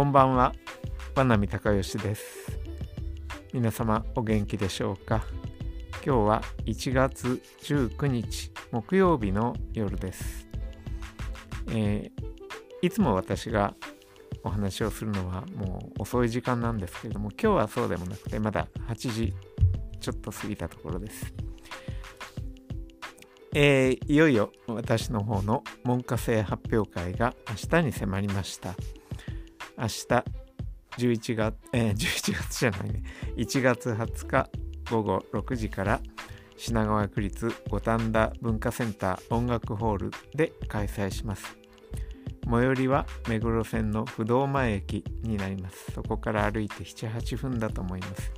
こんばんは、和波隆義です。皆様お元気でしょうか？今日は1月19日木曜日の夜です。えー、いつも私がお話をするのはもう遅い時間なんですけれども今日はそうでもなくてまだ8時ちょっと過ぎたところです。えー、いよいよ私の方の文科生発表会が明日に迫りました。明日11月、えー、11月じゃないね、1月20日午後6時から品川区立五反田文化センター音楽ホールで開催します。最寄りは目黒線の不動前駅になります。そこから歩いて7、8分だと思います。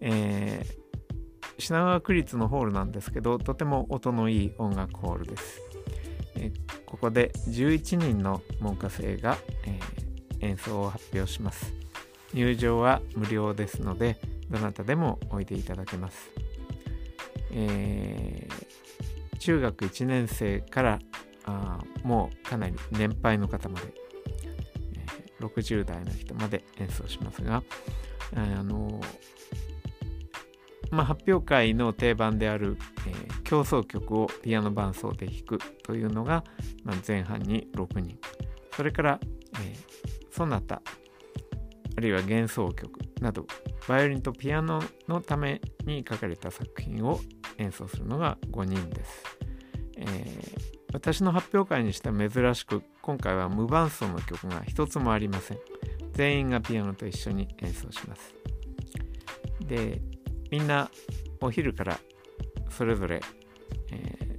えー品川区立のホールなんですけどとても音のいい音楽ホールです、えここで11人の文科生が、えー、演奏を発表します。入場は無料ですのでどなたでもおいでいただけます、えー、中学1年生からあもうかなり年配の方まで、えー、60代の人まで演奏しますがあのまあ、発表会の定番である、えー、競争曲をピアノ伴奏で弾くというのが、まあ、前半に6人。それから、えー、ソナタあるいは幻想曲などバイオリンとピアノのために書かれた作品を演奏するのが5人です、えー、私の発表会にしては珍しく今回は無伴奏の曲が一つもありません。全員がピアノと一緒に演奏します。でみんなお昼からそれぞれ、え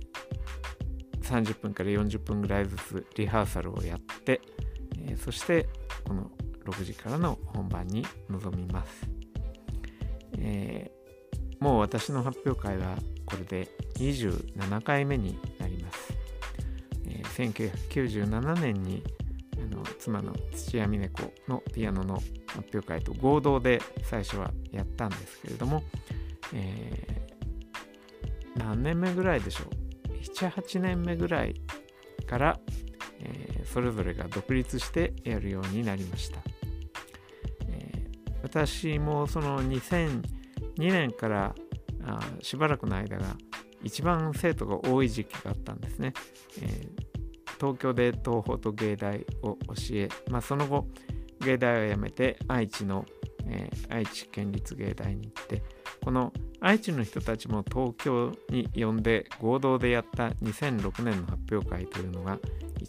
ー、30分から40分ぐらいずつリハーサルをやって、えー、そしてこの6時からの本番に臨みます、えー、もう私の発表会はこれで27回目になります、えー、1997年にあの妻の土屋美音子のピアノの発表会と合同で最初はやったんですけれども、えー、何年目ぐらいでしょう？78年目ぐらいから、それぞれが独立してやるようになりました、えー、私もその2002年からあしばらくの間が一番生徒が多い時期があったんですね、えー、東京で東宝と芸大を教え、まあ、その後芸大を辞めて愛知の、えー、愛知県立芸大に行ってこの愛知の人たちも東京に呼んで合同でやった2006年の発表会というのが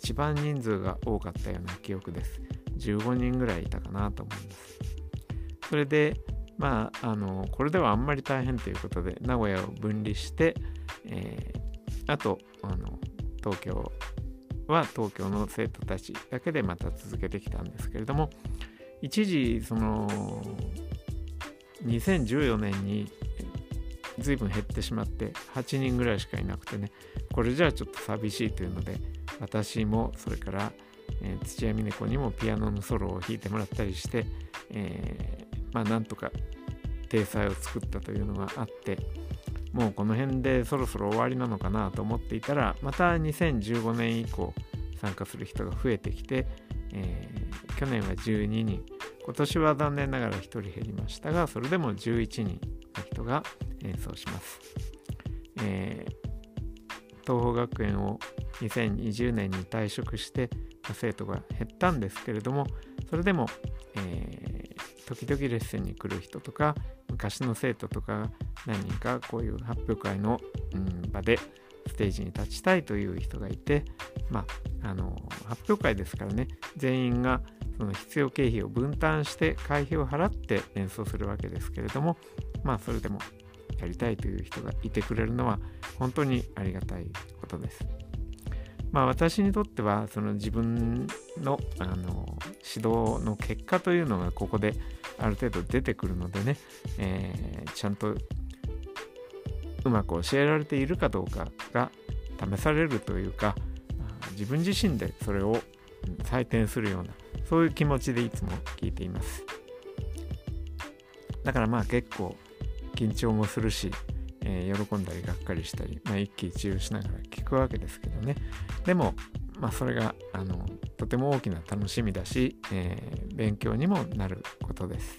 一番人数が多かったような記憶です。15人ぐらいいたかなと思います。それで、まあ、あの、これではあんまり大変ということで、名古屋を分離して、えー、あと、あの、東京は東京の生徒たちだけでまた続けてきたんですけれども一時その2014年に随分減ってしまって8人ぐらいしかいなくてねこれじゃあちょっと寂しいというので私もそれから、えー、土屋美音子にもピアノのソロを弾いてもらったりして、えー、まあなんとか体裁を作ったというのがあってもうこの辺でそろそろ終わりなのかなと思っていたらまた2015年以降参加する人が増えてきて、えー、去年は12人今年は残念ながら1人減りましたがそれでも11人の人が演奏します、えー、東邦学園を2020年に退職して生徒が減ったんですけれどもそれでも、えー、時々レッスンに来る人とか昔の生徒とか何人かこういう発表会の、うん、場でステージに立ちたいという人がいて、まあ、あの発表会ですからね全員がその必要経費を分担して会費を払って演奏するわけですけれどもまあそれでもやりたいという人がいてくれるのは本当にありがたいことです。まあ私にとってはその自分のあの指導の結果というのがここである程度出てくるのでね、えー、ちゃんとうまく教えられているかどうかが試されるというか自分自身でそれを採点するようなそういう気持ちでいつも聞いていますだからまあ結構緊張もするし、えー、喜んだりがっかりしたり、まあ、一喜一憂しながら聞くわけですけどねでもまあ、それがあのとても大きな楽しみだし、えー、勉強にもなることです。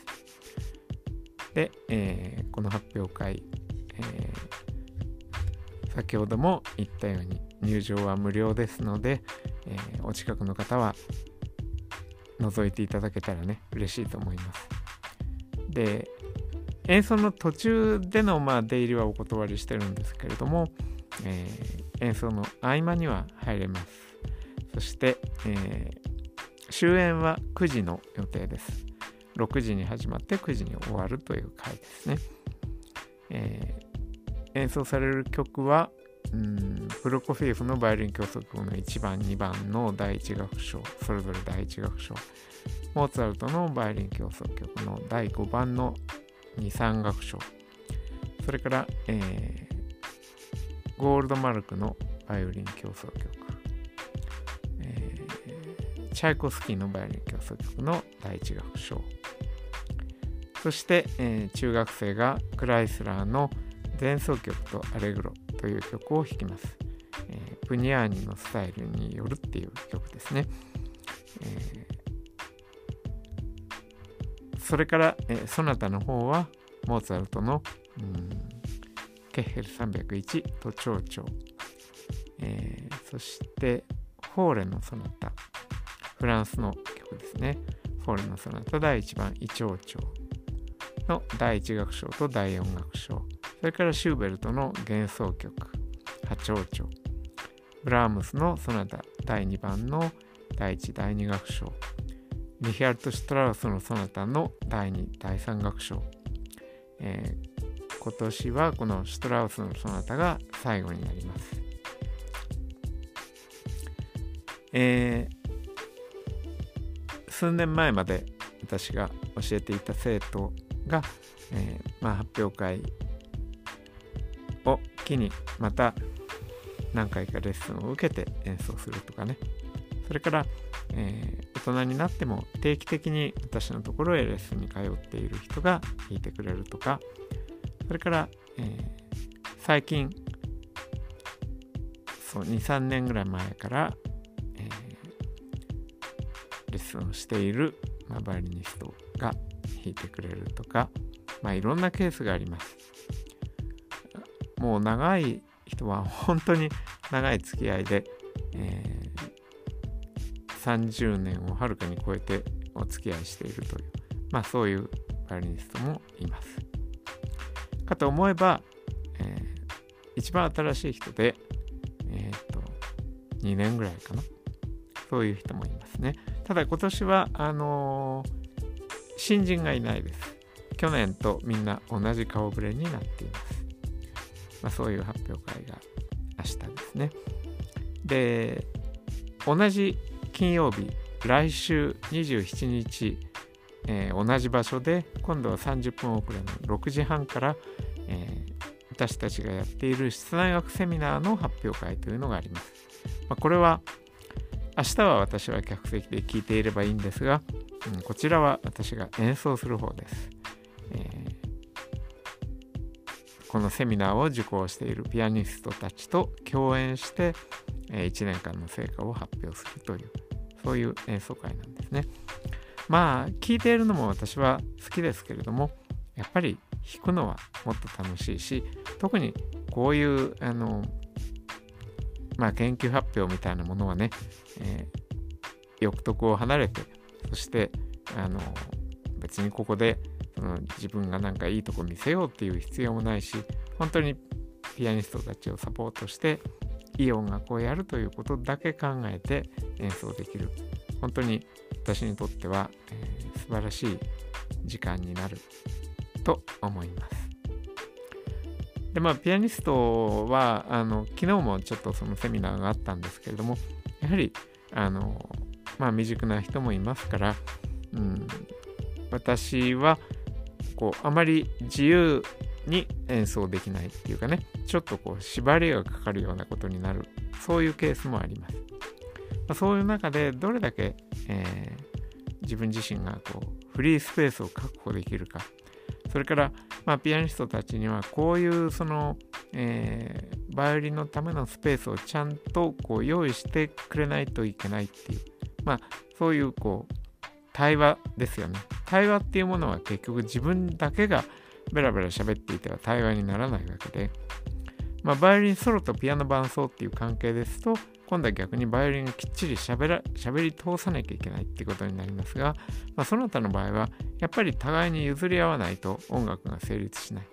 で、えー、この発表会、え、先ほども言ったように入場は無料ですので、え、お近くの方は覗いていただけたらね嬉しいと思います。で演奏の途中でのまあ出入りはお断りしてるんですけれども、えー、演奏の合間には入れます。そして、えー、終演は9時の予定です。6時に始まって9時に終わるという回ですね。えー、演奏される曲は、うんプロコフィエフのバイオリン協奏曲の1番2番の第1楽章それぞれ第1楽章モーツァルトのバイオリン協奏曲の第5番の23楽章それから、えー、ゴールドマルクのバイオリン協奏曲、えー、チャイコスキーのバイオリン協奏曲の第1楽章そして、えー、中学生がクライスラーの前奏曲とアレグロという曲を弾きます。えー、プニアーニのスタイルによるっていう曲ですね。え、それから、えー、ソナタの方はモーツァルトの、うん、ケッヘル301と蝶々、えー、そしてフォーレのソナタフランスの曲ですね。フォーレのソナタ第1番イチョウチョの第1楽章と第4楽章。それからシューベルトの幻想曲波長長。ブラームスのソナタ第2番の第1第2楽章。リヒャルト・シュトラウスのソナタの第2第3楽章、えー、今年はこのシュトラウスのソナタが最後になります、えー、数年前まで私が教えていた生徒が、えーまあ、発表会を機にまた何回かレッスンを受けて演奏するとかね。それから、えー、人になっても定期的に私のところへレッスンに通っている人が弾いてくれるとかそれから、えー、最近そう23年ぐらい前から、えー、レッスンをしている、ま、バイオリニストが弾いてくれるとか、まあ、いろんなケースがあります。もう長い人は本当に長い付き合いで、えー、30年をはるかに超えてお付き合いしているという、まあそういうバイオリニストもいます。かと思えば、えー、一番新しい人で、えっ、と、2年ぐらいかな。そういう人もいますね。ただ今年は、あのー、新人がいないです。去年とみんな同じ顔ぶれになっています。まあ、そういう発表会が明日ですね。で、同じ金曜日、来週27日、えー、同じ場所で今度は30分遅れの6時半から、えー、私たちがやっている室内学セミナーの発表会というのがあります。まあ、これは明日は私は客席で聞いていればいいんですが、うん、こちらは私が演奏する方です。えーこのセミナーを受講しているピアニストたちと共演して、え1年間の成果を発表するというそういう演奏会なんですね。まあ聞いているのも私は好きですけれどもやっぱり弾くのはもっと楽しいし特にこういうあのまあ研究発表みたいなものはね、えー、欲得を離れてそしてあの別にここでその自分がなんかいいとこ見せようっていう必要もないし本当にピアニストたちをサポートしていい音楽をやるということだけ考えて演奏できる本当に私にとっては、えー、素晴らしい時間になると思います。でまあピアニストはあの昨日もちょっとそのセミナーがあったんですけれどもやはりあのまあ未熟な人もいますから、うん、私はこうあまり自由に演奏できないっていうかねちょっとこう縛りがかかるようなことになる。そういうケースもあります、まあ、そういう中でどれだけ、えー、自分自身がこうフリースペースを確保できるか。それから、まあ、ピアニストたちにはこういうそのえー、バイオリンのためのスペースをちゃんとこう用意してくれないといけないっていう、まあ、そういうこう対話ですよね。対話っていうものは結局自分だけがベラベラ喋っていては対話にならないわけで、まあ、バイオリンソロとピアノ伴奏っていう関係ですと、今度は逆にバイオリンがきっちり喋ら喋り通さなきゃいけないっていことになりますが、まあ、その他の場合はやっぱり互いに譲り合わないと音楽が成立しない。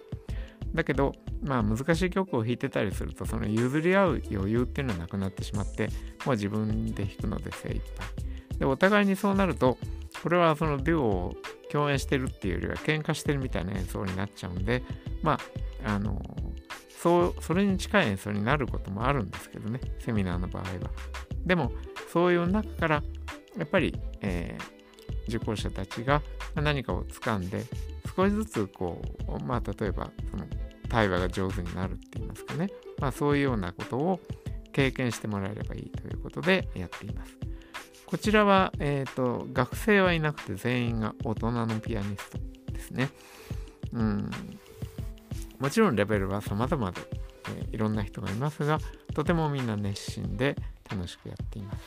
だけど、まあ難しい曲を弾いてたりすると、その譲り合う余裕っていうのはなくなってしまって、もう自分で弾くので精一杯。で、お互いにそうなると、これはそのデュオを共演してるっていうよりは喧嘩してるみたいな演奏になっちゃうんで、まあ、あの、そう、それに近い演奏になることもあるんですけどね、セミナーの場合は。でも、そういう中から、やっぱり、えー、受講者たちが何かを掴んで、少しずつこう、まあ、例えば、その、対話が上手になるって言いますかね、まあ、そういうようなことを経験してもらえればいいということでやっています。こちらは、えーと、学生はいなくて全員が大人のピアニストですね。うん、もちろんレベルは様々で、えー、いろんな人がいますが、とてもみんな熱心で楽しくやっています。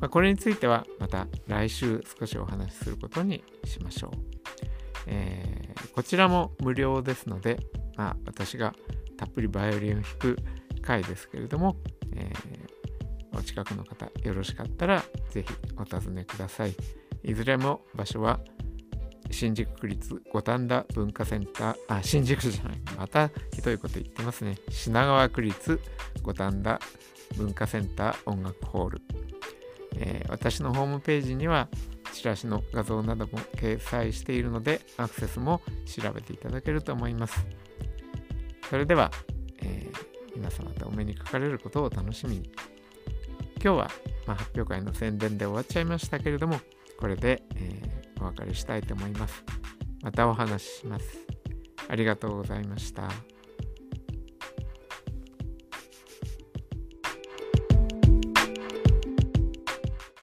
まあ、これについてはまた来週少しお話しすることにしましょう。えー、こちらも無料ですので、まあ、私がたっぷりバイオリンを弾く回ですけれども、えーお近くの方よろしかったらぜひお尋ねください。いずれも場所は新宿区立五反田文化センター、あ、新宿じゃない、またひどいこと言ってますね。品川区立五反田文化センター音楽ホール。えー、私のホームページにはチラシの画像なども掲載しているのでアクセスも調べていただけると思います。それでは、えー、皆様とお目にかかれることを楽しみに。今日は、まあ、発表会の宣伝で終わっちゃいましたけれども、これで、えー、お別れしたいと思います。またお話しします。ありがとうございました。